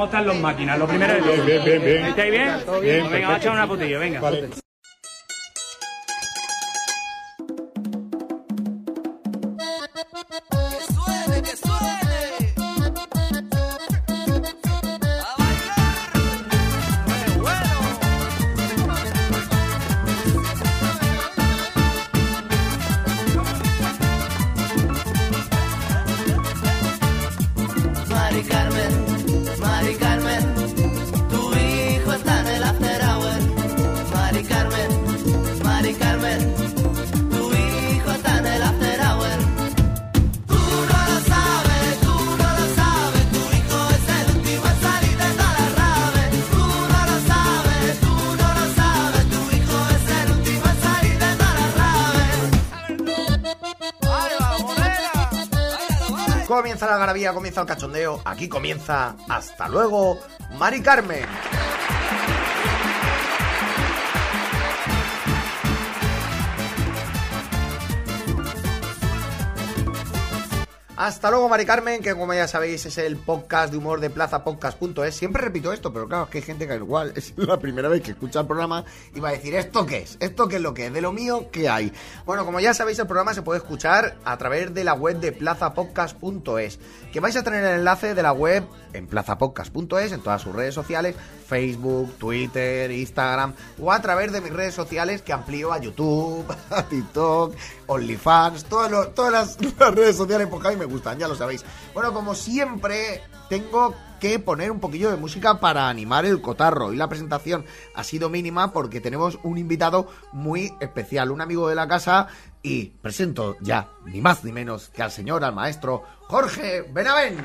¿Cómo están los máquinas? Lo primero es... Bien, bien, bien. ¿Estáis bien? Bien, Venga, vamos a echar una putilla, venga. Vale. Comienza la garabía, comienza el cachondeo. Aquí comienza. Hasta luego, Mari Carmen. Hasta luego, Mari Carmen, que como ya sabéis es el podcast de humor de plazapodcast.es. Siempre repito esto, pero claro, es que hay gente que igual es la primera vez que escucha el programa y va a decir, ¿esto qué es? ¿Esto qué es lo que es? ¿De lo mío qué hay? Bueno, como ya sabéis, el programa se puede escuchar a través de la web de plazapodcast.es, que vais a tener el enlace de la web en plazapodcast.es, en todas sus redes sociales, Facebook, Twitter, Instagram, o a través de mis redes sociales que amplío a YouTube, a TikTok, OnlyFans, todas, las redes sociales porque a mí me gustan, ya lo sabéis. Bueno, como siempre, tengo que poner un poquillo de música para animar el cotarro y la presentación ha sido mínima porque tenemos un invitado muy especial, un amigo de la casa y presento ya, ni más ni menos que al señor, al maestro Jorge Benavén.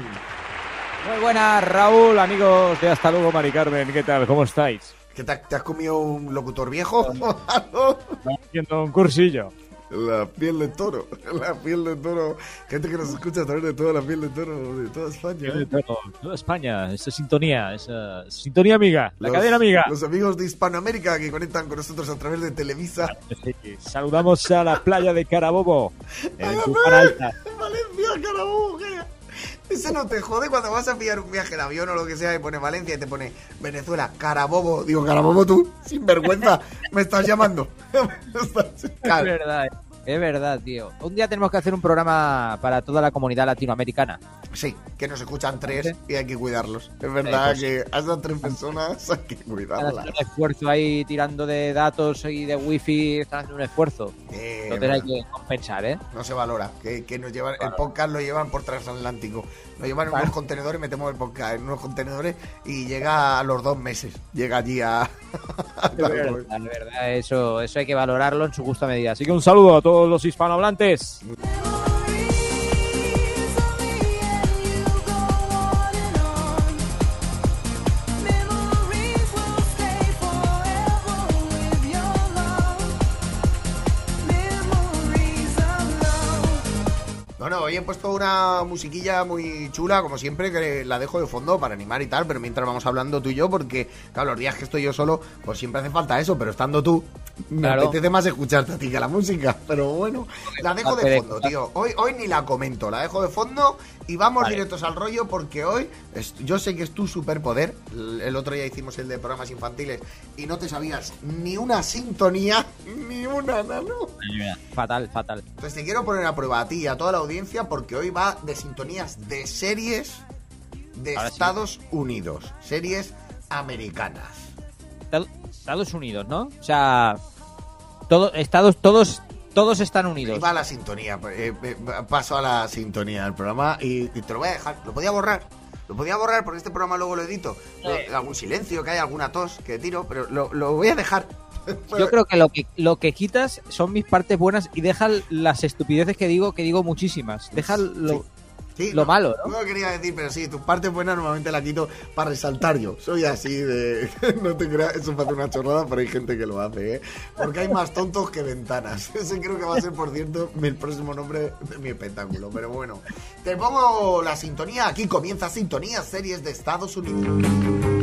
Muy buenas, Raúl, amigos de Hasta luego, Mari Carmen. ¿Qué tal? ¿Cómo estáis? ¿Qué te, te has comido un locutor viejo? Haciendo un cursillo. La piel de toro, la piel de toro. Gente que nos escucha a través de toda la piel de toro de toda España. ¿eh? Toda España, esa sintonía, esa sintonía amiga, la Los- cadena amiga. Los amigos de Hispanoamérica que conectan con nosotros a través de Televisa. Sí, Saludamos a la playa de Carabobo, en. Valencia, carajo, ¿qué? Ese no te jode cuando vas a pillar un viaje en avión o lo que sea y pone Valencia y te pone Venezuela, Carabobo. Digo, Carabobo tú, sin vergüenza, me estás llamando. Me estás- Es verdad, es verdad, tío. Un día tenemos que hacer un programa para toda la comunidad latinoamericana. Sí, que nos escuchan tres y hay que cuidarlos. Es verdad pues. que hasta tres personas hay que Están cuidarlas. haciendo un esfuerzo ahí tirando de datos y de wifi, están haciendo un esfuerzo. Eh, Entonces hay que compensar, ¿eh? No se valora, que, que nos llevan, el podcast lo llevan por transatlántico. Lo llevan en unos contenedores, metemos el podcast en unos contenedores y llega a los dos meses. Llega allí a. a Es verdad, verdad, eso, eso hay que valorarlo en su justa medida. Así que un saludo a todos los hispanohablantes. He puesto una musiquilla muy chula, como siempre, que la dejo de fondo para animar y tal, pero mientras vamos hablando tú y yo, porque, claro, los días que estoy yo solo, pues siempre hace falta eso, pero estando tú, me Claro. apetece más escucharte a ti que la música. Pero bueno, la dejo de- fondo, tío. Hoy, hoy ni la comento, la dejo de fondo y vamos Vale. directos al rollo, porque hoy, es- yo sé que es tu superpoder. El, el otro día hicimos el de programas infantiles y no te sabías ni una sintonía, ni una, nano. Fatal, fatal. Entonces te quiero poner a prueba a ti y a toda la audiencia porque hoy va de sintonías de series de Ahora sí. Estados Unidos, series americanas. Estado- Estados Unidos, ¿no? O sea, todo, Estados, todos, todos están unidos. va la sintonía, eh, eh, paso a la sintonía del programa y, y te lo voy a dejar. Lo podía borrar, lo podía borrar porque este programa luego lo edito. Lo- algún silencio, que hay alguna tos que tiro, pero lo, lo voy a dejar. Yo creo que lo que lo que quitas son mis partes buenas y deja las estupideces que digo, que digo muchísimas. Deja lo, Sí, lo no, malo, ¿no? No lo quería decir, pero sí, tus partes buenas normalmente la quito para resaltar yo. Soy así de. no te creas, eso parece una chorrada, pero hay gente que lo hace, ¿eh? Porque hay más tontos que ventanas. Ese creo que va a ser, por cierto, el próximo nombre de mi espectáculo. Pero bueno, te pongo la sintonía. Aquí comienza Sintonía Series de Estados Unidos.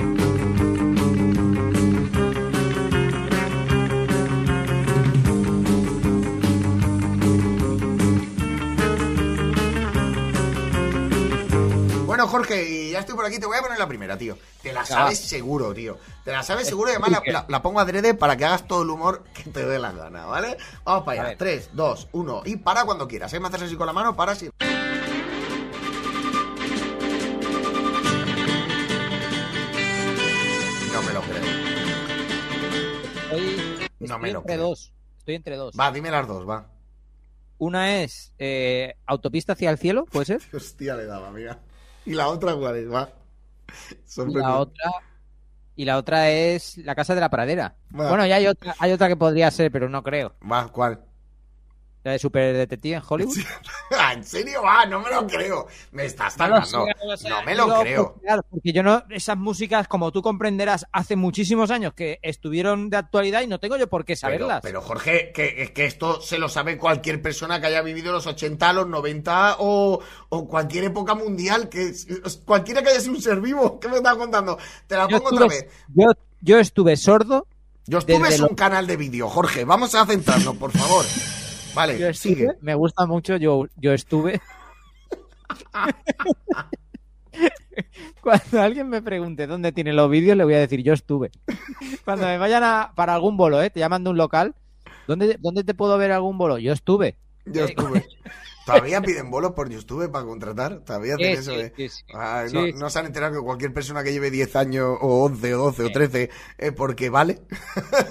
Bueno, Jorge, y ya estoy por aquí, te voy a poner la primera, tío. Te la sabes seguro, tío. Te la sabes seguro y además la, la- la pongo adrede para que hagas todo el humor que te dé la gana, ¿vale? Vamos para allá. ver. 3, 2, 1 y para cuando quieras. ¿eh? Me haces así con la mano, para si... No me lo creo. Estoy, No estoy me lo entre creo. dos. Estoy entre dos. Va, dime las dos, va. Una es eh, autopista hacia el cielo, ¿puede ser? Hostia, le daba, mira. ¿Y la otra cuál es? Va. Y la otra y la otra es la casa de la pradera. Va. Bueno, ya hay otra, hay otra que podría ser, pero no creo. Va, ¿cuál? La de Super Detective en Hollywood. Ah, ¿En serio? Va, no me lo creo. Me estás tardando. no sé. No me lo creo. pues, claro, porque yo no, esas músicas, como tú comprenderás, hace muchísimos años que estuvieron de actualidad y no tengo yo por qué saberlas. pero, Jorge, que, que esto se lo sabe cualquier persona que haya vivido los 80, los 90 o, o cualquier época mundial, que es- cualquiera que haya sido un ser vivo. ¿Qué me estás contando? Te la yo, pongo otra vez. yo, yo estuve sordo. Yo estuve lo- un canal de vídeo, Jorge. Vamos a centrarnos, por favor. Vale, Yo estuve, sigue. me gusta mucho, yo, yo estuve. Cuando alguien me pregunte dónde tiene los vídeos, le voy a decir yo estuve. Cuando me vayan a, para algún bolo, ¿eh? te llaman de un local, ¿dónde, ¿dónde te puedo ver algún bolo? Yo estuve. Yo estuve. ¿Todavía piden bolos por YouTube para contratar? ¿Todavía hacen Sí, eso? sí, eh? sí, sí. Ay, Sí, no, se han enterado que cualquier persona que lleve 10 años o 11 o 12 o 13 eh, porque vale.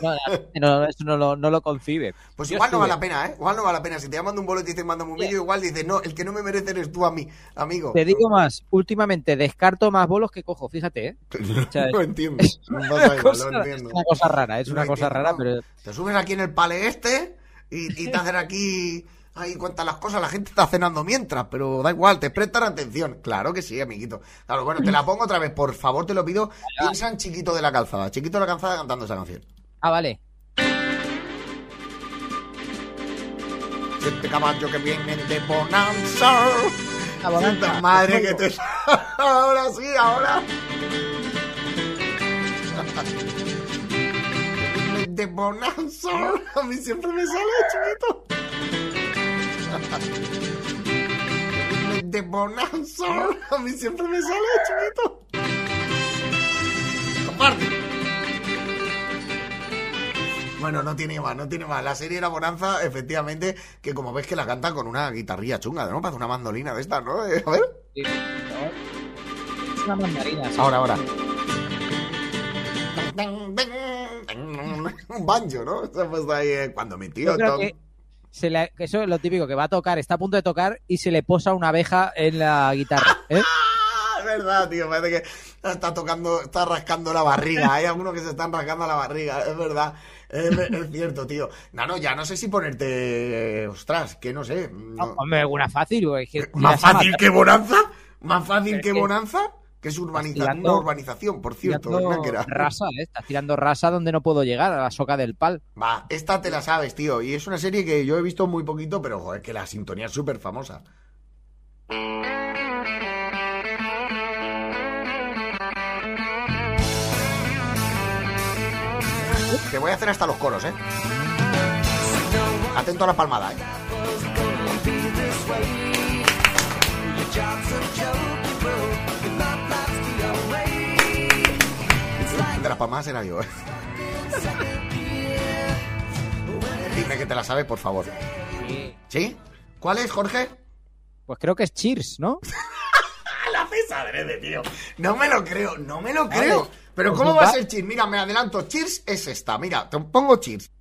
No, no, eso no lo, no lo concibe. Pues Yo igual no vale la pena, ¿eh? Igual no vale la pena. Si te llaman de un bolo y te dicen mándame un vídeo, igual dices, no, el que no me merece eres tú a mí, amigo. Te digo más, últimamente descarto más bolos que cojo, fíjate, ¿eh? sea, lo entiendo. es Una igual, cosa- lo es entiendo. una cosa rara, es una cosa entiendo, rara, pero Te subes aquí en el pale este y, y te hacen aquí... Ahí cuentan las cosas, la gente está cenando mientras, pero da igual, te prestan atención. Claro que sí, amiguito. Claro, bueno, te la pongo otra vez, por favor, te lo pido. Piensa en Chiquito de la Calzada. Chiquito de la Calzada cantando esa canción. Ah, vale. Siete caballos que vienen de Bonanza. Ah, Bonanza. Madre que te... ahora sí, ahora. De Bonanza. A mí siempre me sale, chiquito. De Bonanza. A mí siempre me sale, chiquito. Comparte. Bueno, no tiene más, no tiene más. La serie era Bonanza, efectivamente, que como ves que la cantan con una guitarrilla chunga, ¿no? Parece una mandolina de estas, ¿no? Eh, a ver. Sí. Es una mandarina. sí. Ahora, ahora. Un banjo, ¿no? Se ha puesto ahí eh, cuando mi tío Yo creo Tom- que, se le- eso es lo típico, que va a tocar, está a punto de tocar y se le posa una abeja en la guitarra. ¿eh? Es verdad, tío. Parece que está tocando, está rascando la barriga. Hay algunos que se están rascando la barriga, es verdad. Es, es cierto, tío. No, no, ya no sé si ponerte. Ostras, que no sé. no- Hombre, una fácil. güey, que ¿Más fácil que Bonanza? ¿Más fácil que- Bonanza? Que es urbaniza- tirando- una urbanización, por cierto. rasa, ¿eh? Estás tirando rasa donde no puedo llegar, a la soca del pal. Va, esta te la sabes, tío. Y es una serie que yo he visto muy poquito, pero joder, que la sintonía es súper famosa. Te voy a hacer hasta los coros, ¿eh? Atento a la palmada, ¿eh? Las palmadas era yo. Dime que te la sabes, por favor. ¿Sí? ¿Cuál es, Jorge? Pues creo que es Cheers, ¿no? La pesadrede, tío. No me lo creo, no me lo creo. Pero Pues ¿cómo va- a ser Cheers? Mira, me adelanto. Cheers es esta. Mira, te pongo Cheers.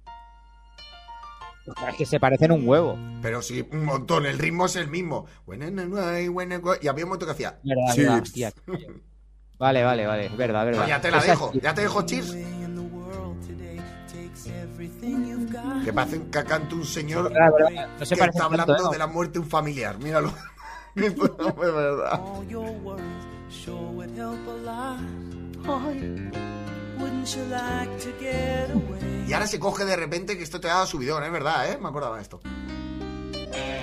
Es que se parecen un huevo. Pero sí, un montón. El ritmo es el mismo. Y había un momento que hacía Cheers. Vale, vale, vale. Es verdad, verdad. No, ya te la Esa dejo. es. Ya te dejo Cheers. Que parece un cacante un señor. No se que está tanto, hablando ¿eh? de la muerte de un familiar. Míralo. No verdad. Y ahora se coge de repente que esto te ha dado subidón, es verdad, ¿eh? Me acordaba de esto.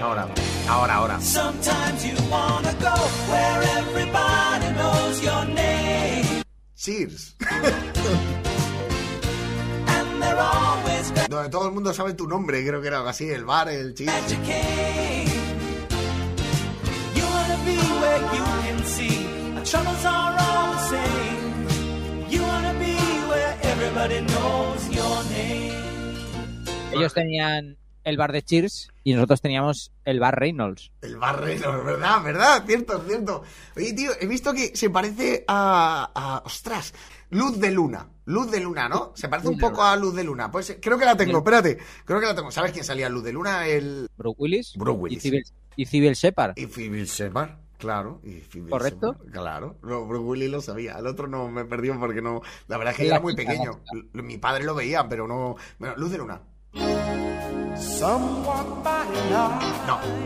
Ahora, ahora, ahora. Sometimes you wanna go where everybody knows your name. Cheers. And they're always glad Donde todo el mundo sabe tu nombre, creo que era algo así, el bar, el cheers. you came. You wanna be where you can see troubles are all the same. You wanna be where everybody knows your name. Ellos tenían el bar de Cheers y nosotros teníamos el bar Reynolds. El barreno, ¿verdad? ¿Verdad? Cierto, cierto. Oye, tío, he visto que se parece a, a- Ostras, Luz de Luna. Luz de Luna, ¿no? Se parece un Luz poco a Luz de Luna. Pues eh, creo que la tengo, espérate. Creo que la tengo. ¿Sabes quién salía Luz de Luna? El... Brooke Willis, Brooke Willis. y Civil, y Civil Shepard. Y Phoebe Shepard, claro. Y ¿Correcto? Claro. No, Willis lo sabía. El otro no me perdió porque no... La verdad es que era muy pequeño. Mi padre lo veía, pero no... Bueno, Luz de Luna. No,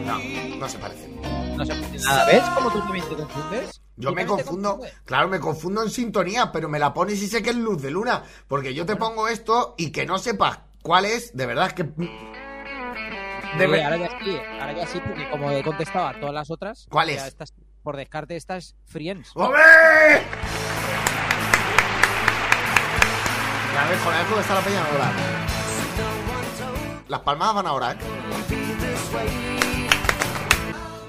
no, no se parece. No se parece nada. ¿Ves cómo tú también te confundes? Yo me confundo, claro, me confundo en sintonía, pero me la pones y sé que es luz de luna. Porque yo te pongo esto y que no sepas cuál es, de verdad es que. De Sí, ver- ahora ya sí, ahora ya sí, porque como he contestado a todas las otras. ¿Cuál es? estas- por descarte, esta es Friends. ¡Hombre! Ya ves, con cómo está la peña ahora. Las palmadas van ahora, ¿eh?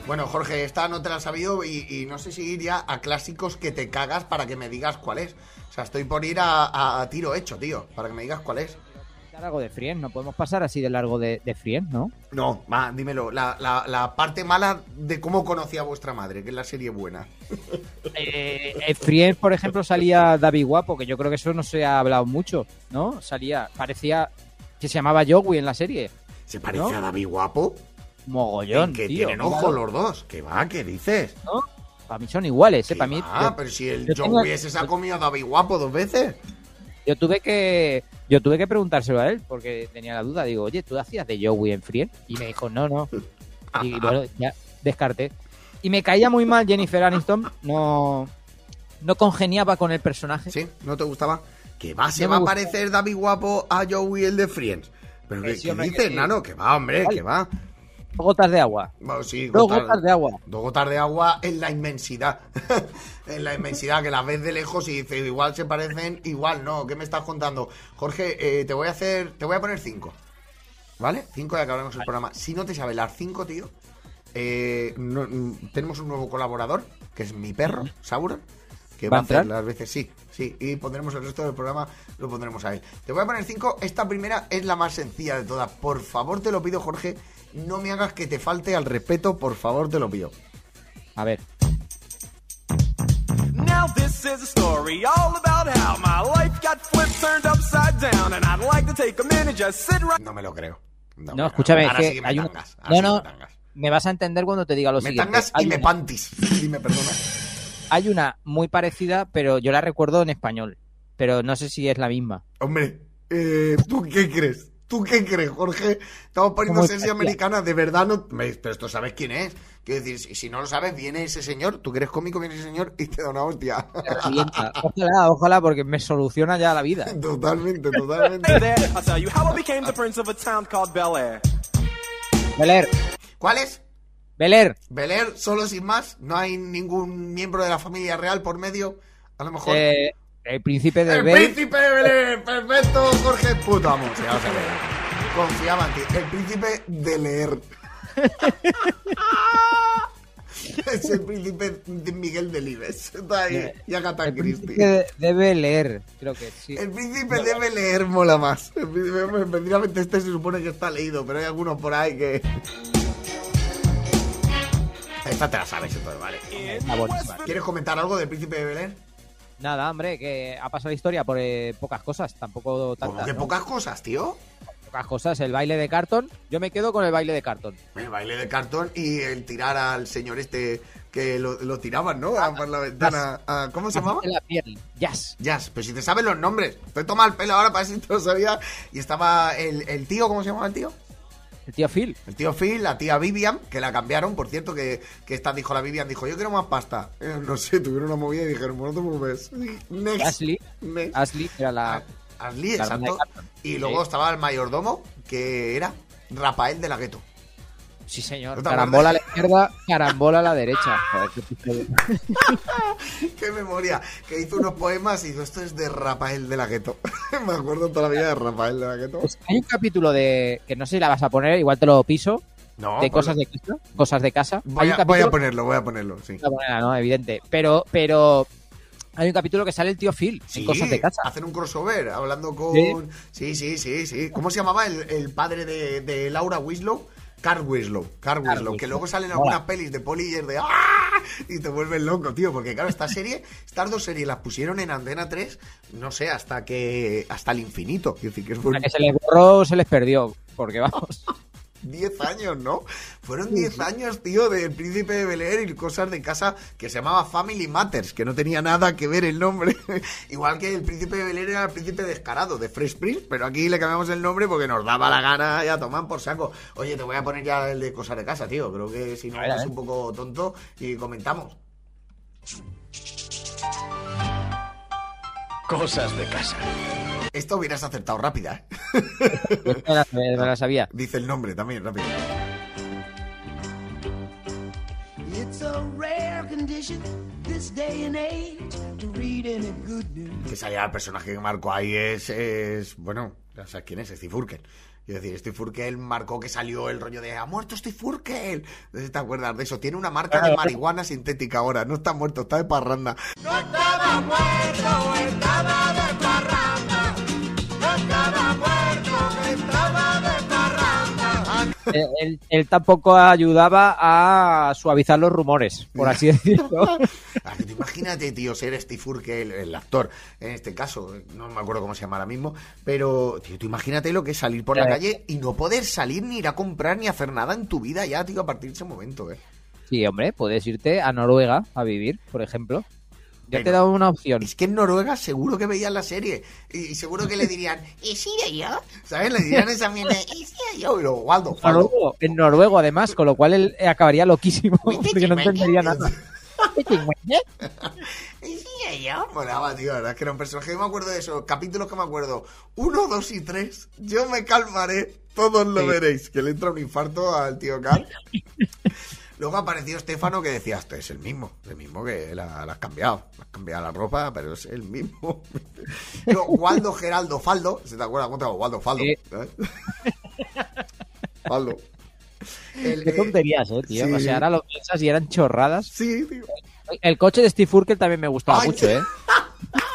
Bueno, Jorge, esta no te la he sabido y, y no sé si ir ya a clásicos que te cagas para que me digas cuál es. O sea, estoy por ir a, a- a tiro hecho, tío, para que me digas cuál es. Algo de Friends, no podemos pasar así de largo de, de Friends, ¿no? No, va, dímelo. La, la- la parte mala de cómo conocí a vuestra madre, que es la serie buena. Eh, en Friends, por ejemplo, salía David Guapo, que yo creo que eso no se ha hablado mucho, ¿no? Salía, parecía que se llamaba Joey en la serie. ¿Se parece ¿No? a David Guapo? Mogollón, que tío. tienen ojos los dos. ¿Qué va? ¿Qué dices? ¿no? Para mí son iguales, ¿eh? ¿Qué Para mí. yo- pero si el yo Joe tengo- ese se ha comido a David Guapo dos veces. Yo tuve que yo tuve que preguntárselo a él porque tenía la duda. Digo, oye, ¿tú hacías de Joey en Friends? Y me dijo, no, no. Y bueno, ya descarté. Y me caía muy mal Jennifer Aniston. No, no congeniaba con el personaje. ¿Sí? ¿No te gustaba? Que va, se No va a parecer David Guapo a Joey el de Friends. ¿Pero Que qué, sí, qué hombre, que dices, nano? Que va, hombre, Vale. que va. Dos gotas de agua. Bueno, sí, Dos gotas- gotas de agua. Dos gotas de agua en la inmensidad. en la inmensidad, que las ves de lejos y dices, igual se parecen, igual no. ¿Qué me estás contando? Jorge, eh, te voy a hacer, te voy a poner cinco. ¿Vale? Cinco ya que acabemos el programa. Si no te sabes las cinco, tío, eh, no- mm, tenemos un nuevo colaborador, que es mi perro, Sauron, que va ¿Va a a hacer entrar? las veces, sí, sí, y pondremos el resto del programa, lo pondremos a él. Te voy a poner cinco, esta primera es la más sencilla de todas. Por favor, te lo pido, Jorge, no me hagas que te falte al respeto, por favor, te lo pido. A ver. Now this is a story all about how my life got flipped, turned upside down, and I'd like to take a minute, just sit right. No me lo creo. No, No, me- escúchame, ahora es sí que me hay un... tangas, ahora No, sí no, me tangas. me vas a entender cuando te diga lo Me siguiente. tangas y Hay me una- pantis. Dime, perdona. Hay una muy parecida, pero yo la recuerdo en español. Pero no sé si es la misma. Hombre, eh, ¿tú qué crees? ¿Tú qué crees, Jorge? Estamos poniendo parecida. americana, de verdad no... Me- Pero esto sabes quién es. Quiero decir, si, si no lo sabes, viene ese señor, tú que eres cómico, viene ese señor y te da una hostia. Ojalá, ojalá, porque me soluciona ya la vida. totalmente, totalmente. there, I'll tell you how I became the prince of a town called Bel Air. Beler, ¿Cuál es? Beler. Beler, solo sin más. No hay ningún miembro de la familia real por medio. A lo mejor... Eh, el príncipe de ¡El Bel. príncipe de Belén! ¡Perfecto, Jorge! Puto amo. Sí, vamos a ver. Confiaba en ti. El príncipe de leer. es el príncipe de Miguel Delibes. Está ahí. Y Agatha El Christie. príncipe de, de Bel Air, creo que sí. El príncipe debe leer mola más. El príncipe, Efectivamente, este se supone que está leído, pero hay algunos por ahí que. Esta te la sabes, entonces, vale. Está buenísima. ¿Quieres comentar algo del príncipe de Belén? Nada, hombre, que ha pasado la historia por eh, pocas cosas, tampoco tantas. que ¿no? pocas cosas, tío. Pocas cosas. El baile de cartón. Yo me quedo con el baile de cartón. El baile de cartón y el tirar al señor este que lo, lo tiraban, ¿no? A- por la ventana. ¿Cómo se llamaba? De la piel. Jazz. Jazz, pero si te sabes los nombres. Te toma el pelo ahora para si te lo sabía. Y estaba el, el tío, ¿cómo se llamaba el tío? El tío Phil. El tío Phil, la tía Vivian, que la cambiaron, por cierto, que, que esta dijo la Vivian, dijo, yo quiero más pasta. Eh, no sé, tuvieron una movida y dijeron, bueno, no te preocupes. Ashley. Next. Ashley era la. A- Ashley, exacto. Y luego estaba el mayordomo, que era Rafael de la Gueto. Sí, señor. ¿No Carambola a la izquierda, carambola a la derecha. Joder, qué. Qué memoria, que hizo unos poemas y dijo, esto es de Rafael de la Gueto. Me acuerdo toda la vida de Rafael de la Gueto. Pues hay un capítulo de. que no sé si la vas a poner, igual te lo piso. No, de cosas de casa. Cosas de casa. Voy a, voy ponerlo, voy a ponerlo, sí. Ponerla, ¿no? Evidente. Pero, pero hay un capítulo que sale el tío Phil Sí, en cosas de casa. hacen un crossover hablando con... Sí, sí, sí, sí. ¿Cómo se llamaba el, el padre de, de Laura Winslow? Carl Winslow, Carl Winslow, Winslow. que luego salen algunas pelis de Poliller de ¡Ah! y te vuelven loco, tío, porque claro, esta serie, estas dos series las pusieron en Antena 3, no sé, hasta que hasta el infinito, es decir, que es por que se les borró, se les perdió. Porque vamos. 10 años, ¿no? Fueron 10 años, tío, del Príncipe de Bel Air y cosas de casa que se llamaba Family Matters, que no tenía nada que ver el nombre. Igual que el Príncipe de Bel Air era el Príncipe Descarado, de Fresh Prince, pero aquí le cambiamos el nombre porque nos daba la gana ya toman por saco. Oye, te voy a poner ya el de cosas de casa, tío. Creo que si no A ver, a es ver. un poco tonto y comentamos. Cosas de casa. Esto hubieras acertado rápida, ¿eh? Me la, me la sabía. Dice el nombre también, rápido. Que salía el personaje que marcó ahí es, es bueno, ya sabes quién es, Steve Urkel. Es decir, Steve Urkel marcó que salió el rollo de ¡Ha muerto Steve Urkel! No te acuerdas de eso. Tiene una marca de marihuana sintética ahora. No está muerto, está de parranda. Él, él- él tampoco ayudaba a suavizar los rumores, por así decirlo. Ah, imagínate, tío, ser Steve Urkel, el actor, en este caso, no me acuerdo cómo se llama ahora mismo, pero, tío, tú imagínate lo que es salir por la Eh. calle y no poder salir ni ir a comprar ni hacer nada en tu vida ya, tío, a partir de ese momento, eh. Sí, hombre, puedes irte a Noruega a vivir, por ejemplo. Ya te he dado una opción. Es que en Noruega seguro que veían la serie y seguro que le dirían, ¿y si de yo? ¿Sabes? Le dirían esa mierda, ¿y si de yo? Y luego, Waldo. Noruego, en noruego, además, con lo cual él acabaría loquísimo, porque no entendería nada. Molaba, tío, la verdad es que era un personaje. Yo me acuerdo de esos capítulos que me acuerdo. Uno, dos y tres. Yo me calmaré, todos lo Sí. veréis. Que le entra un infarto al tío Carl. Luego apareció Estefano que decía, este es el mismo, el mismo que la, la has cambiado, has cambiado la ropa, pero es el mismo. Luego, Waldo Geraldo Faldo, ¿se te acuerdas cuánto? Waldo Faldo. Sí. ¿sabes? Faldo. El, Qué eh, tonterías, eh, tío. sí. O sea, ahora lo piensas y eran chorradas. Sí, tío. El coche de Steve Urkel también me gustaba Ay, mucho, sí. ¿eh?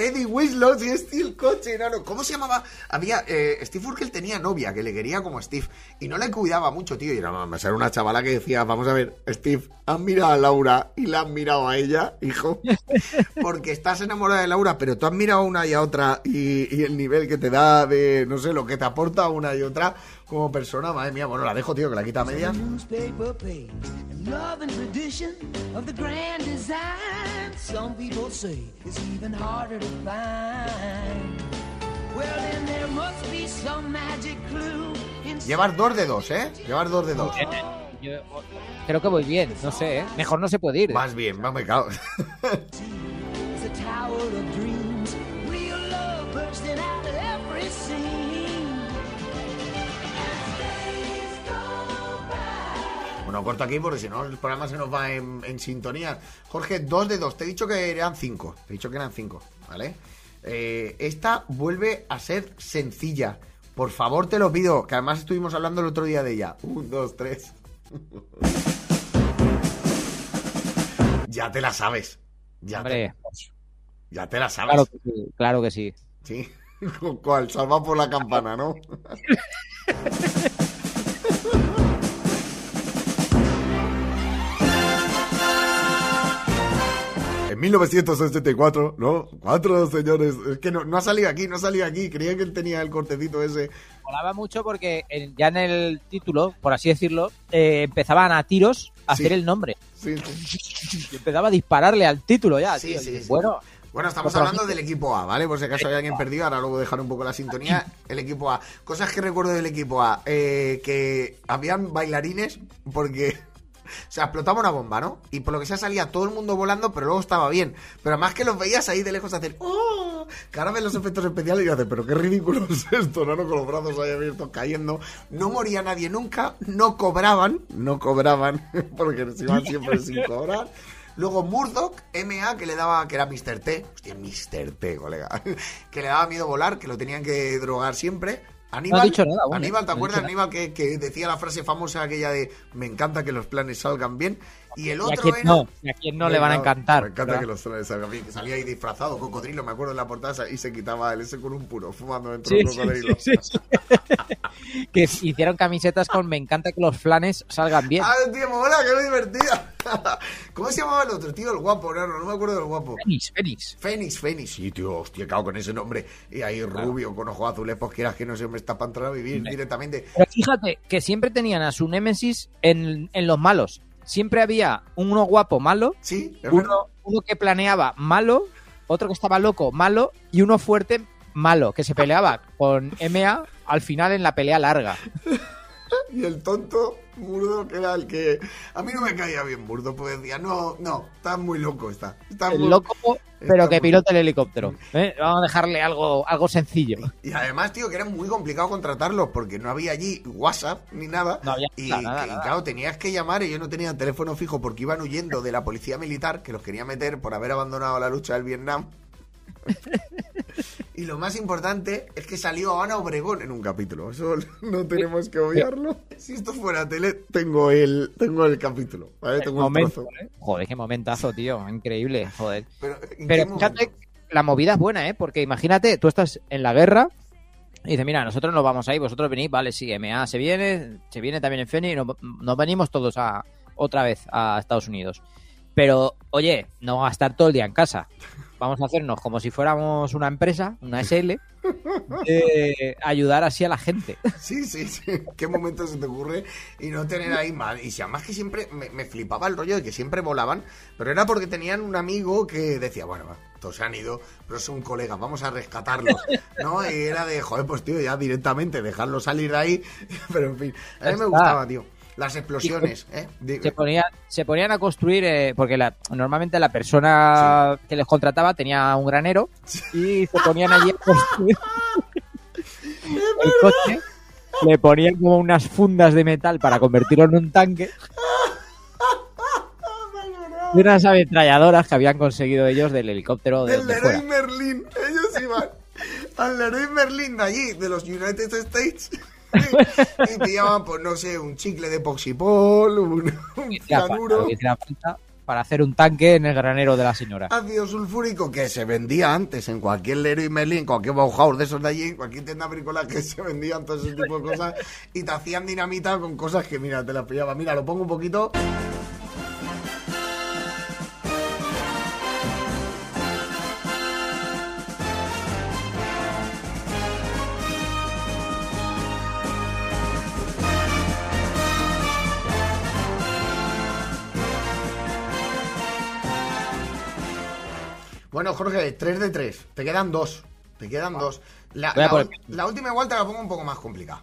Eddie Winslow, sí, es el coche, enano. ¿Cómo se llamaba? Había. eh, Steve Urkel tenía novia que le quería como Steve y no le cuidaba mucho, tío. Y era, más, era una chavala que decía: Vamos a ver, Steve, has mirado a Laura y la has mirado a ella, hijo. Porque estás enamorada de Laura, pero tú has mirado a una y a otra y, y el nivel que te da de, no sé, lo que te aporta una y otra como persona, madre mía. Bueno, la dejo, tío, que la quita a media. Newspaper page and love and tradition of the grand design. Some people say it's even harder to find. Well, then there must be some magic clue in Llevar dos de dos, ¿eh? Llevar dos de dos. Yo creo que voy bien, no sé, ¿eh? Mejor no se puede ir. Más bien, más me cago. Bueno, corto aquí porque si no el programa se nos va en, en sintonía. Jorge, dos de dos. Te he dicho que eran cinco. Te he dicho que eran cinco, ¿vale? Eh, esta vuelve a ser sencilla. Por favor, te lo pido. Que además estuvimos hablando el otro día de ella. Un, dos, tres. ya te la sabes. Ya, Hombre, te, ya te la sabes. claro que sí, claro que sí. Sí. ¿Cuál? Salva por la campana, ¿no? En 1964, ¿no? Cuatro señores. Es que no, no ha salido aquí, no ha salido aquí. Creía que él tenía el cortecito ese. Molaba mucho porque en- ya en el título, por así decirlo, eh, empezaban a tiros a Sí. hacer el nombre. Sí, sí. Y empezaba a dispararle al título ya, Sí, tío. sí. Bueno, Bueno, estamos Otro hablando del equipo A, ¿vale? Por si acaso hay alguien perdido, ahora luego dejar un poco la sintonía. El equipo A. Cosas que recuerdo del equipo A. eh, que habían bailarines porque... O sea, explotaba una bomba, ¿no? Y por lo que sea salía todo el mundo volando, pero luego estaba bien. Pero además que los veías ahí de lejos hacer... ¡Oh! Que ahora ven los efectos especiales y haces, pero qué ridículo es esto, ¿no? Con los brazos ahí abiertos cayendo. No moría nadie nunca, no cobraban, no cobraban, porque se iban siempre sin cobrar. Luego Murdoch, MA, que le daba, que era Mr. T. Hostia, Mr. T, colega. Que le daba miedo volar, que lo tenían que drogar siempre. Aníbal, No ha dicho nada. Aníbal, ¿te No acuerdas, Aníbal, que, que decía la frase famosa aquella de me encanta que los planes salgan bien? Y el Y a otro era... no, y a quien no le van a Me encantar. encanta ¿verdad? que los planes salgan bien. Que salía ahí disfrazado, cocodrilo, me acuerdo en la portada, y se quitaba el ese con un puro, fumando dentro Sí, del sí, cocodrilo. sí, sí, sí. que hicieron camisetas con me encanta que los flanes salgan bien. ¡Ah, tío, mola, qué divertida! ¿Cómo se llamaba el otro, tío? El guapo, no, no, me acuerdo del guapo. Fénix, Fénix. Fénix, Fénix, sí, tío, hostia, cago con ese nombre. Y ahí rubio, con ojos azules, pues quieras que no se me está para entrar a vivir directamente. Pero fíjate que siempre tenían a su némesis en, en los malos. Siempre había uno guapo malo, Sí, uno, uno que planeaba malo, otro que estaba loco malo y uno fuerte malo, que se peleaba con MA al final en la pelea larga. Y el tonto, Murdo, que era el que... A mí no me caía bien Murdo, pues decía, no, no, está muy loco, está. está El muy- loco, pero está que muy- pilota el helicóptero. ¿eh? Vamos a dejarle algo, algo sencillo. Y además, tío, que era muy complicado contratarlos porque no había allí WhatsApp ni nada. No había y, nada, y nada. claro, tenías que llamar y yo no tenía teléfono fijo porque iban huyendo de la policía militar que los quería meter por haber abandonado la lucha del Vietnam. y lo más importante es que salió Ana Obregón en un capítulo. Eso no tenemos que obviarlo. Si esto fuera tele, tengo el, tengo el capítulo. ¿vale? Tengo el Momento, trozo. ¿eh? Joder, qué momentazo, tío. Increíble, joder. Pero, ¿en Pero qué fíjate, la movida es buena, ¿eh? Porque imagínate, tú estás en la guerra y dices, mira, nosotros nos vamos ahí, vosotros venís, vale, sí, MA se viene, se viene también en Feni y nos, nos venimos todos a otra vez a Estados Unidos. Pero, oye, no a estar todo el día en casa. Vamos a hacernos como si fuéramos una empresa, una SL, de ayudar así a la gente. Sí, sí, sí. ¿Qué momento se te ocurre? Y no tener ahí mal. Y si además que siempre me, me flipaba el rollo de que siempre volaban, pero era porque tenían un amigo que decía, bueno, va, todos se han ido, pero son colegas, vamos a rescatarlos. ¿No? Y era de, joder, pues tío, ya directamente dejarlo salir de ahí. Pero en fin, a mí me gustaba, tío. Las explosiones, ¿eh? Se ponían, se ponían a construir, eh, porque la, normalmente la persona que les contrataba tenía un granero y se ponían allí a construir el coche, le ponían como unas fundas de metal para convertirlo en un tanque y unas ametralladoras que habían conseguido ellos del helicóptero de, del de Leroy. Merlin. Ellos iban al Leroy Merlin de allí, de los United States. Y pillaban, pues no sé, un chicle de poxipol, un, un cianuro. para hacer un tanque en el granero de la señora. ácido sulfúrico que se vendía antes en cualquier Leroy Merlin, cualquier Bauhaus de esos de allí, en cualquier tienda agrícola que se vendían todo ese tipo de cosas y te hacían dinamita con cosas que, mira, te las pillaba. Mira, lo pongo un poquito. Bueno, Jorge, 3 de 3. Te quedan dos. Te quedan dos. La, poner- última igual te la pongo un poco más complicada.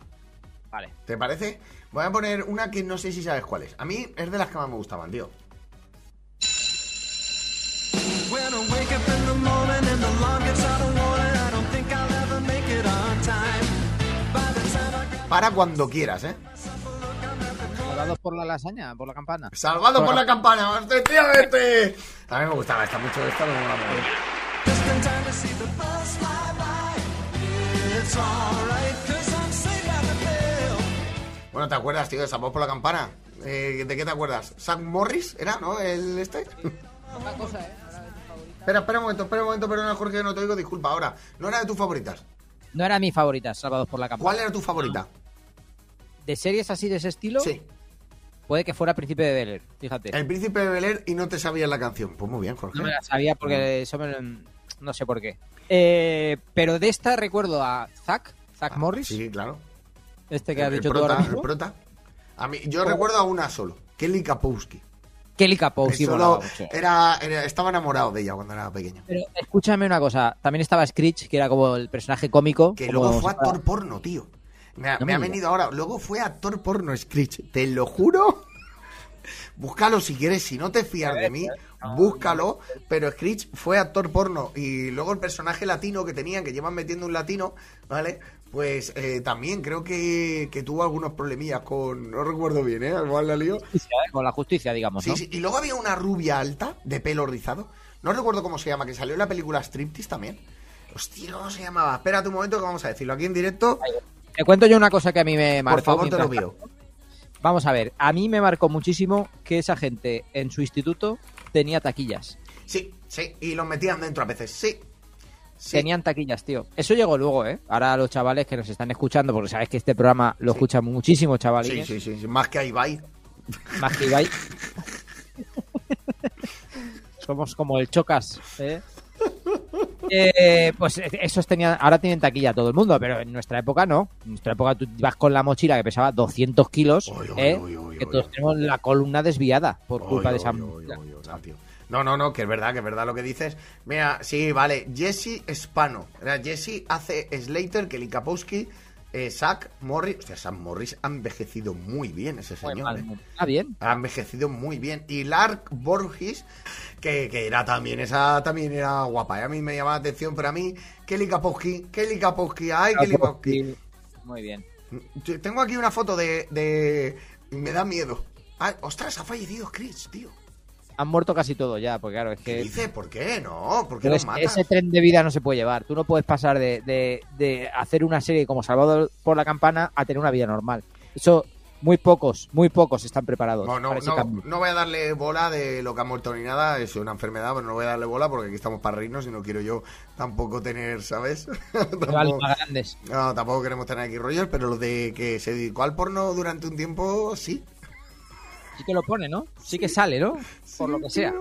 Vale. ¿Te parece? Voy a poner una que no sé si sabes cuál es. A mí es de las que más me gustaban, tío. Para cuando quieras, ¿eh? Salvados por la lasaña, por la campana. Salvado por la campana, efectivamente. A mí me gustaba esta mucho, esta me bell. Bueno, ¿te acuerdas, tío, de Salvado por la campana? Eh, ¿De qué te acuerdas? ¿Sam Morris era, no? ¿El este? Espera, espera un momento, espera un momento, perdona, Jorge, no te oigo, disculpa. Ahora, ¿no era de tus favoritas? No era mi favorita, Salvados por la campana. ¿Cuál era tu favorita? De series así de ese estilo, Sí, puede que fuera Príncipe de Bel Air, fíjate. El Príncipe de Bel Air y no te sabías la canción. Pues muy bien, Jorge. No me la sabía porque eso me lo- no sé por qué. Eh, pero de esta recuerdo a Zack, Zack Morris, Ah, Sí, claro. este que has el, dicho tú prota, ahora el prota. A mí, yo recuerdo a una solo, Kelly Kapowski. Kelly Kapowski Solo era, era- estaba enamorado de ella cuando era pequeño. Pero escúchame una cosa, también estaba Screech, que era como el personaje cómico. Que luego fue actor porno, tío. Me ha, No me me ha digas. venido ahora. Luego fue actor porno Screech. Te lo juro. Búscalo si quieres. Si no te fías de mí, búscalo. Pero Screech fue actor porno. Y luego el personaje latino que tenían, que llevan metiendo un latino, ¿vale? Pues eh, también creo que, que tuvo algunos problemillas con. No recuerdo bien, ¿eh? Igual la lío. ¿eh? Con la justicia, digamos, Sí, ¿no? sí. Y luego había una rubia alta, de pelo rizado. No recuerdo cómo se llama, que salió en la película Striptease también. Hostia, ¿cómo se llamaba? Espérate un momento que vamos a decirlo aquí en directo. Te cuento yo una cosa que a mí me marcó. Por favor, te lo pido. Vamos a ver, a mí me marcó muchísimo que esa gente en su instituto tenía taquillas. Sí, sí, y los metían dentro a veces, sí. Sí. Tenían taquillas, tío. Eso llegó luego, ¿eh? Ahora los chavales que nos están escuchando, porque sabes que este programa lo Sí. escuchan muchísimos Sí, chavalines, sí, sí, sí, más que a Ibai. más que Ibai. Somos como el chocas, ¿eh? Eh, pues esos tenían, ahora tienen taquilla todo el mundo, pero en nuestra época no. En nuestra época tú ibas con la mochila que pesaba 200 kilos, uy, ¿eh? que todos tenemos la columna desviada por culpa Oy, de esa oy, oy, mochila. oy, oy, no. No, no, que es verdad, que es verdad lo que dices. Mira, sí, vale. Jesse Spano. Jesse hace Slater, Kelly Kapowski, eh, Zack Morris. Hostia, Sam Morris ha envejecido muy bien ese señor. eh. Ah, bien. Ha envejecido muy bien. Y Lark Borges, que, que era también, esa también era guapa. eh. A mí me llamaba la atención, pero a mí, Kelly Kapowski, Kelly Kapowski, ay, Kelly Kapowski. Muy bien. Tengo aquí una foto de. de... Me da miedo. Ay, ostras, ha fallecido Chris, tío. Han muerto casi todos ya, porque claro, es ¿Qué que dice? ¿Por qué? No, ¿por qué pero los matas? ese tren de vida no se puede llevar. Tú no puedes pasar de, de- de hacer una serie como Salvador por la Campana a tener una vida normal. Eso, muy pocos, muy pocos están preparados No, no, no, no voy a darle bola de lo que ha muerto ni nada, es una enfermedad, pero no voy a darle bola porque aquí estamos para reírnos y no quiero yo tampoco tener, ¿sabes? Tampoco, grandes. no, tampoco queremos tener aquí rollos, pero lo de que se dedicó al porno durante un tiempo, sí. Sí que lo pone, ¿no? Sí que sale, ¿no? Por lo que sea.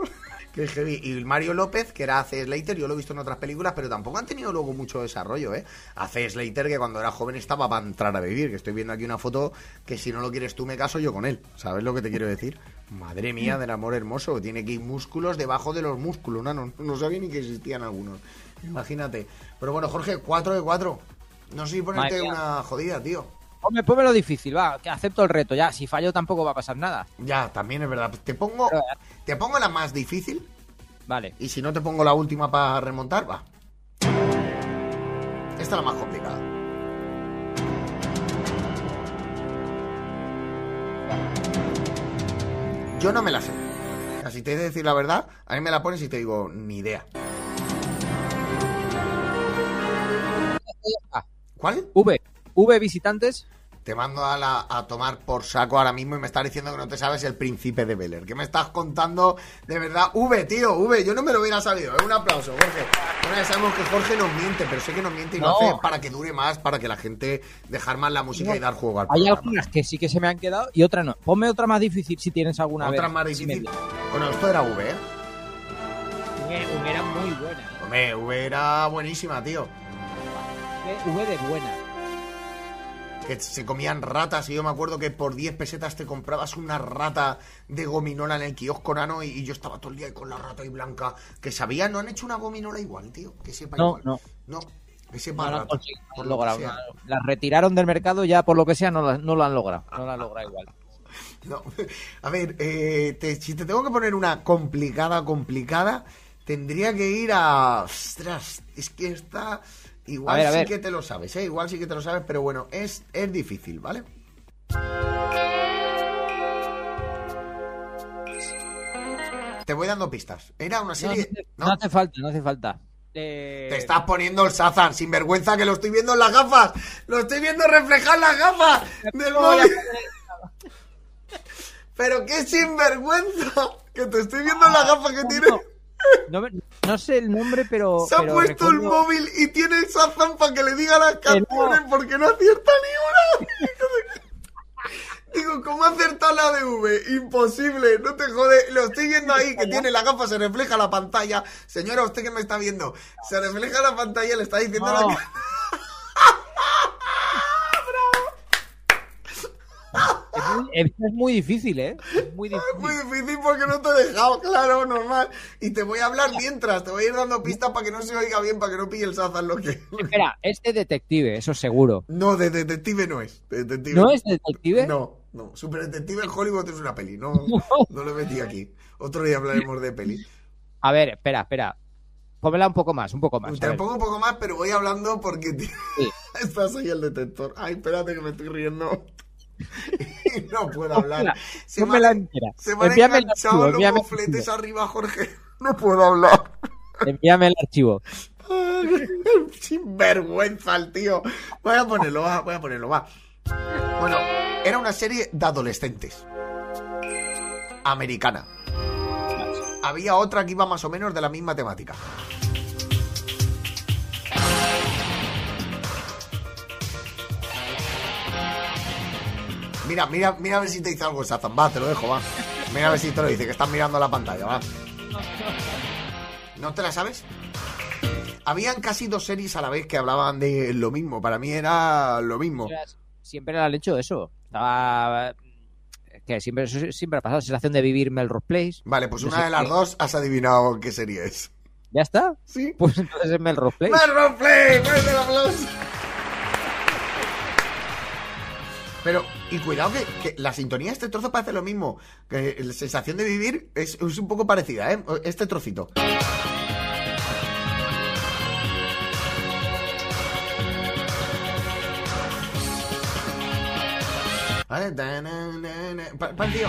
Heavy. Y Mario López, que era hace Slater, yo lo he visto en otras películas, pero tampoco han tenido luego mucho desarrollo, ¿eh? Hace Slater, que cuando era joven estaba para entrar a vivir, que estoy viendo aquí una foto que si no lo quieres tú me caso yo con él. ¿Sabes lo que te quiero decir? Madre mía, del amor hermoso. Tiene que ir músculos debajo de los músculos, no, no, no sabía ni que existían algunos. Imagínate. Pero bueno, Jorge, 4 de 4. No sé si ponerte una jodida, tío. Ponme, pónmelo difícil, va, que acepto el reto ya. Si fallo tampoco va a pasar nada. Ya, también es verdad. Te pongo, Pero, te pongo la más difícil Vale. Y si no te pongo la última para remontar, va. Esta es la más complicada. Yo no me la sé. Si te he de decir la verdad, a mí me la pones y te digo, ni idea. ¿Cuál? V. V visitantes. Te mando a, la- a tomar por saco ahora mismo y me estás diciendo que no te sabes el príncipe de Bel Air. ¿Qué me estás contando de verdad? V, tío, V, yo no me lo hubiera sabido. ¿eh? Un aplauso, Jorge. Bueno, ya sabemos que Jorge nos miente, pero sé que nos miente y lo No. hace para que dure más, para que la gente dejar más la música y dar juego al Hay programa. algunas que sí que se me han quedado y otras no. Ponme otra más difícil si tienes alguna Otra vez. más Si difícil. Bueno, esto era V, ¿eh? V, era muy buena. Hombre, V era buenísima, tío. V de buena. Que se comían ratas y yo me acuerdo que por 10 pesetas te comprabas una rata de gominola en el kiosco nano y, y yo estaba todo el día ahí con la rata y blanca que sabía, no han hecho una gominola igual, tío, que sepa No, igual. no. No, que sepa No rata, no por lo que sea. Las retiraron del mercado ya por lo que sea, no, la- no lo han logrado. No lo han logrado igual. No. A ver, eh, te- si te tengo que poner una complicada, complicada, tendría que ir a... Ostras, es que está... Igual A ver, a sí que te lo sabes, ¿eh? Igual sí que te lo sabes, pero bueno, es, es difícil, ¿vale? Te voy dando pistas. Era una No, serie... ¿no? no hace falta, no hace falta. Eh, Te estás poniendo el Sazan, sin vergüenza que lo estoy viendo en las gafas. Lo estoy viendo reflejar las gafas del móvil. Pero qué sinvergüenza. Que te estoy viendo en las gafas que tiene. No, sé el nombre, pero. Se ha pero puesto el móvil y tiene el Sazan para que le diga las no. canciones porque no acierta ni una. Digo, ¿cómo ha acertado la de V? Imposible, no te jode. Lo estoy viendo ahí, que tiene la gafa, se refleja la pantalla. Señora, usted que me está viendo, se refleja la pantalla le está diciendo No. la muy, es, es muy difícil, ¿eh? Es muy Es difícil. muy difícil porque no te he dejado, claro, normal. Y te voy a hablar mientras, te voy a ir dando pistas para que no se oiga bien, para que no pille el Sazan lo que... Espera, es de detective, eso seguro. No, de detective no es. de detective. ¿No es de detective? No, no. Super Detective en Hollywood es una peli, no, no lo metí aquí. Otro día hablaremos de peli. A ver, espera, espera. Pónmela un poco más, un poco más. Te pongo un poco más, pero voy hablando porque Sí. estás ahí el detector. Ay, espérate que me estoy riendo. No puedo hablar. Se me, pónmela han- entera. se me han Envíame el enganchado los mofletes arriba, Jorge. No puedo hablar. Envíame el archivo. Sin vergüenza el tío. Voy a ponerlo, va, voy a ponerlo, va. Bueno, era una serie de adolescentes. Americana. Había otra que iba más o menos de la misma temática. Mira, mira, mira a ver si te dice algo Sazan. Va, te lo dejo, va. Mira a ver si te lo dice, que estás mirando la pantalla, va. ¿No te la sabes? Habían casi dos series a la vez que hablaban de lo mismo. Para mí era lo mismo. Siempre han hecho eso. Estaba. Que siempre, siempre ha pasado. Sensación de vivir Melrose Place. Vale, pues una de las qué. dos has adivinado qué serie es. ¿Ya está? Sí. Pues entonces es Melrose Place. ¡Melrose Place! ¡Fuerte el aplauso! Pero, y cuidado que, que la sintonía de este trozo parece lo mismo. Que la sensación de vivir es, es un poco parecida, ¿eh? Este trocito. ¿Vale? Ta-na-na-na. Pa- Parecido.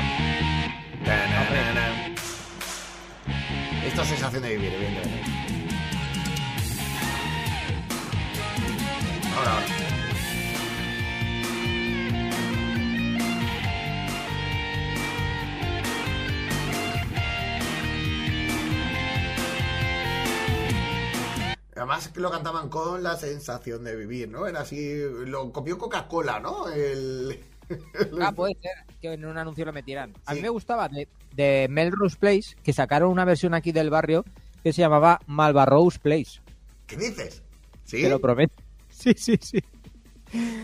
Ta-na-na-na. Esto es sensación de vivir, evidentemente. Ahora, ahora. Además que lo cantaban con la sensación de vivir, ¿no? Era así, lo copió Coca-Cola, ¿no? El... Ah, puede ser que en un anuncio lo metieran. A mí me gustaba de, de Melrose Place que sacaron una versión aquí del barrio que se llamaba Malvarrose Place. ¿Qué dices? ¿Sí? Te lo prometo. Sí, sí, sí.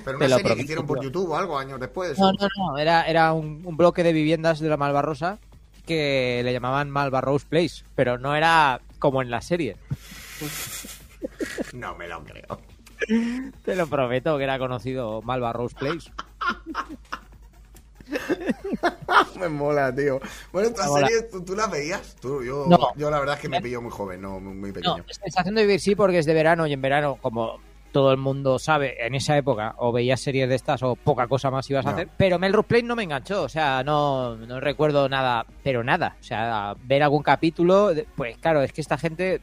Pero lo serie que hicieron por. YouTube o algo años después. No, no, no. Era, era un, un bloque de viviendas de la Malvarrosa que le llamaban Malvarrose Place, pero no era como en la serie. No me lo creo. Te lo prometo que era conocido Malvarrose Place. me mola, tío. Bueno, Me mola. series, ¿tú, tú las veías? Tú, yo, No. yo la verdad es que me pilló muy joven, no muy, muy No, pequeño. sensación de vivir sí porque es de verano y en verano, como todo el mundo sabe, en esa época o veías series de estas o poca cosa más ibas a hacer. Pero Melrose Place no me enganchó, o sea, no, no recuerdo nada, pero nada. O sea, ver algún capítulo, pues claro, es que esta gente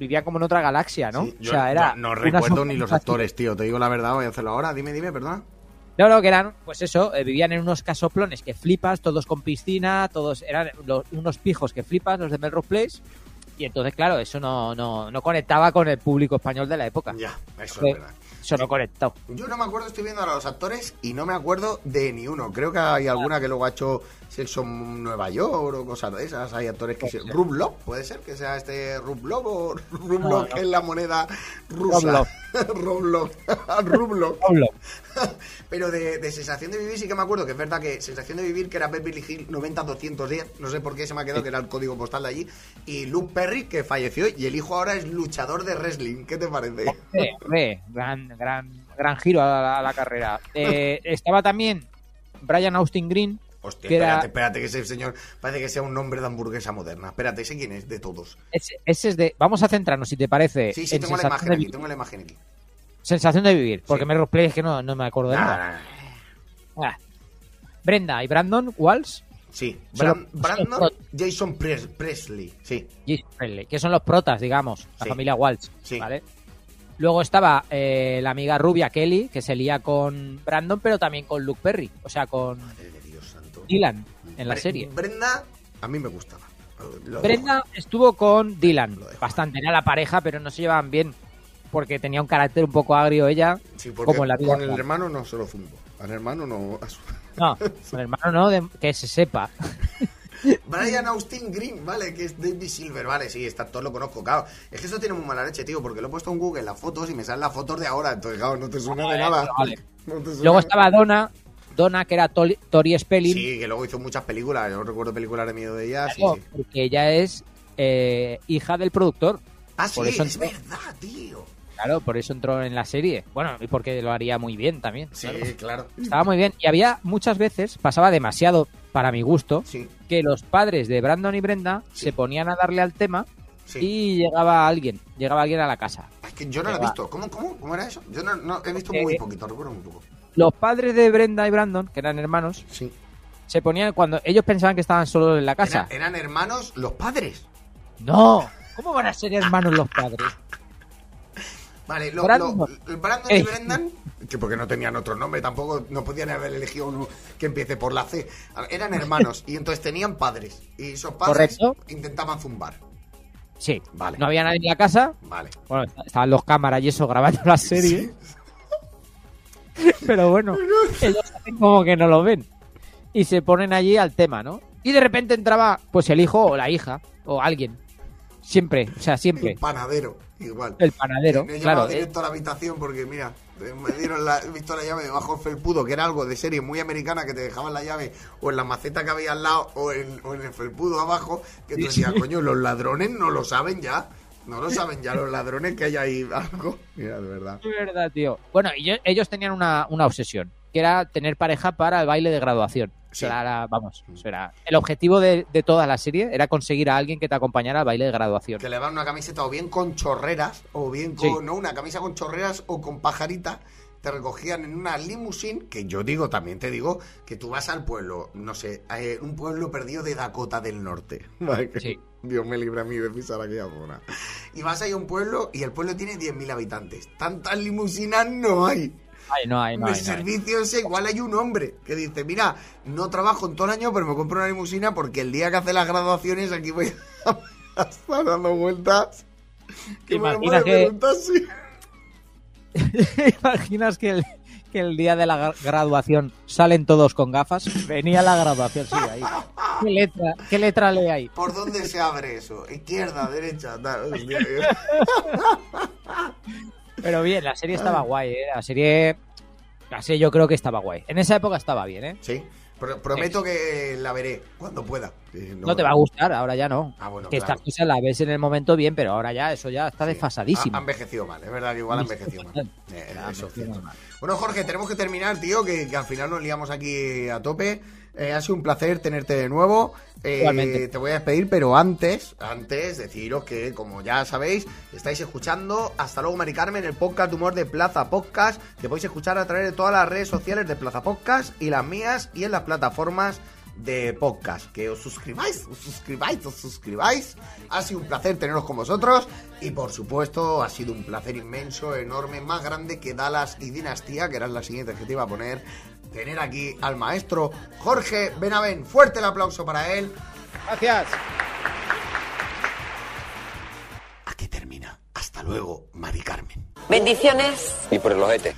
vivía como en otra galaxia, ¿no? Sí, o sea, era. no, recuerdo ni los actores, tío. Te digo la verdad, voy a hacerlo ahora. Dime, dime, perdona. No, no, que eran, pues eso, eh, vivían en unos casoplones que flipas, todos con piscina, todos eran lo- unos pijos que flipas, los de Melrose Place. Y entonces, claro, eso no, no, no conectaba con el público español de la época. Ya, eso es verdad. Eso no conectó. Yo no me acuerdo, estoy viendo ahora los actores y no me acuerdo de ni uno. Creo que hay alguna que luego ha hecho Sexo en Nueva York o cosas de esas. Hay actores que se... Puede ser. Rublov, puede ser que sea este Rublov o Rublov, No, no. que es la moneda rusa. Rublov. Rublov. Pero de, de sensación de vivir sí que me acuerdo que es verdad que sensación de vivir que era Beverly Hills 90210, no sé por qué se me ha quedado que era el código postal de allí, y Luke Perry que falleció y el hijo ahora es luchador de wrestling. ¿Qué te parece? Eh, hombre, gran, gran, gran giro a la, a la carrera. Eh, estaba también Brian Austin Green. Hostia, que era- espérate, espérate, que ese señor parece que sea un nombre de hamburguesa moderna. Espérate, ¿ese quién es? De todos. Ese, ese es de. Vamos a centrarnos, si te parece. Sí, sí, en tengo la imagen de aquí, tengo la imagen aquí. Sensación de vivir, porque Sí. Melrose Place es que no, no me acuerdo de Nah, nada. nah, nah. Ah. Brenda y Brandon Walsh, Sí, Solo- Bran- Brandon Jason Pres- Presley. Sí, Jason Presley, que son los protas, digamos, la Sí. familia Walsh, Sí. ¿vale? Luego estaba eh, la amiga rubia Kelly, que se lía con Brandon, pero también con Luke Perry, o sea, con Madre de Dios santo. Dylan en la Bre- serie. Brenda, a mí me gustaba. Lo Brenda estuvo con Dylan, bastante, era la pareja, pero no se llevaban bien, porque tenía un carácter un poco agrio ella. Sí, porque como en la vida con el hermano no se lo zumbo. Al hermano no. No, con el hermano no, de- que se sepa. Brian Austin Green, vale, que es David Silver, vale, sí, este actor lo conozco, claro. Es que esto tiene muy mala leche, tío, porque lo he puesto en Google las fotos y me salen las fotos de ahora, entonces, claro, no te suena de nada. vale. No te suena- Luego estaba Donna, Donna que era Tol- Tori Spelling, Sí, que luego hizo muchas películas, yo recuerdo películas de miedo de ella, sí, claro, sí. porque ella es eh, hija del productor. Ah, sí, eso es entró. verdad, tío. Claro, por eso entró en la serie. Bueno, y porque lo haría muy bien también. Sí, claro. claro. Estaba muy bien. Y había muchas veces, pasaba demasiado para mi gusto, Sí, que los padres de Brandon y Brenda Sí. se ponían a darle al tema sí. y llegaba alguien, llegaba alguien a la casa. Es que yo no lo he visto. ¿Cómo, cómo? ¿Cómo era eso? Yo no, no he visto Eh, muy poquito, recuerdo muy poco. Los padres de Brenda y Brandon, que eran hermanos, Sí. se ponían cuando ellos pensaban que estaban solos en la casa. eran hermanos los padres. No, ¿cómo van a ser hermanos los padres? Vale, lo, Brandon. lo- Brandon Eh. y Brendan, que porque no tenían otro nombre, tampoco no podían haber elegido uno que empiece por la C. Eran hermanos y entonces tenían padres. Y esos padres Correcto. intentaban zumbar. Sí, Vale. no había nadie en la casa. Vale. Bueno, est- estaban los cámaras y eso grabando la serie. Pero bueno, ellos hacen como que no lo ven. Y se ponen allí al tema, ¿no? Y de repente entraba, pues el hijo o la hija o alguien. Siempre, o sea, siempre. El panadero, igual. El panadero, Me claro. eh, directo a la habitación porque, mira, me dieron la, he visto la llave debajo del felpudo, que era algo de serie muy americana que te dejaban la llave o en la maceta que había al lado o en, o en el felpudo abajo, que tú decías, coño, los ladrones no lo saben ya. No lo saben ya los ladrones que hay ahí algo. Mira, de verdad. Es verdad, tío. Bueno, yo- ellos tenían una, una obsesión, que era tener pareja para el baile de graduación. Sí. Era, vamos, eso era- el objetivo de, de toda la serie era conseguir a alguien que te acompañara al baile de graduación. Que le van una camiseta o bien con chorreras, o bien con. Sí. No, una camisa con chorreras o con pajarita. Te recogían en una limusín, que yo digo, también te digo, que tú vas al pueblo, no sé, eh, un pueblo perdido de Dakota del Norte. Sí. Dios me libre a mí de pisar aquella zona. Y vas ahí a un pueblo y el pueblo tiene 10.000 habitantes. Tantas limusinas no hay. Ay, no hay, no de hay, no hay. servicios igual hay un hombre que dice, mira, no trabajo en todo el año, pero me compro una limusina porque el día que hace las graduaciones aquí voy a estar dando vueltas. ¿Te me lo que- imaginas que el, que el día de la gra- graduación salen todos con gafas? Venía la graduación, sí, ahí. ¿Qué letra, qué letra lee ahí? ¿Por dónde se abre eso? Izquierda, derecha. tal. Pero bien, la serie estaba guay, ¿eh? La serie... La serie yo creo que estaba guay. En esa época estaba bien, ¿eh? Sí, pro- prometo que la veré cuando pueda. Eh, No, te va a gustar, ahora ya no. Ah, bueno, que claro. estas cosas las ves en el momento bien, pero ahora ya eso ya está Sí. desfasadísimo. Ha, ha envejecido mal, es verdad que igual ha envejecido mal. Eh, eso es envejecido cierto. mal. Bueno, Jorge, tenemos que terminar, tío, que, que al final nos liamos aquí a tope. Eh, ha sido un placer tenerte de nuevo. Eh, te voy a despedir, pero antes, antes, deciros que, como ya sabéis, estáis escuchando Hasta luego, Mari Carmen, el podcast de humor de Plaza Podcast, que podéis escuchar a través de todas las redes sociales de Plaza Podcast y las mías y en las plataformas de podcast. Que os suscribáis, os suscribáis, os suscribáis. Ha sido un placer teneros con vosotros. Y por supuesto, ha sido un placer inmenso, enorme, más grande que Dallas y Dinastía, que eran las siguientes que te iba a poner. Tener aquí al maestro Jorge Benavén. Fuerte el aplauso para él. Gracias. Aquí termina. Hasta luego, Mari Carmen. Bendiciones. Y por el ojete.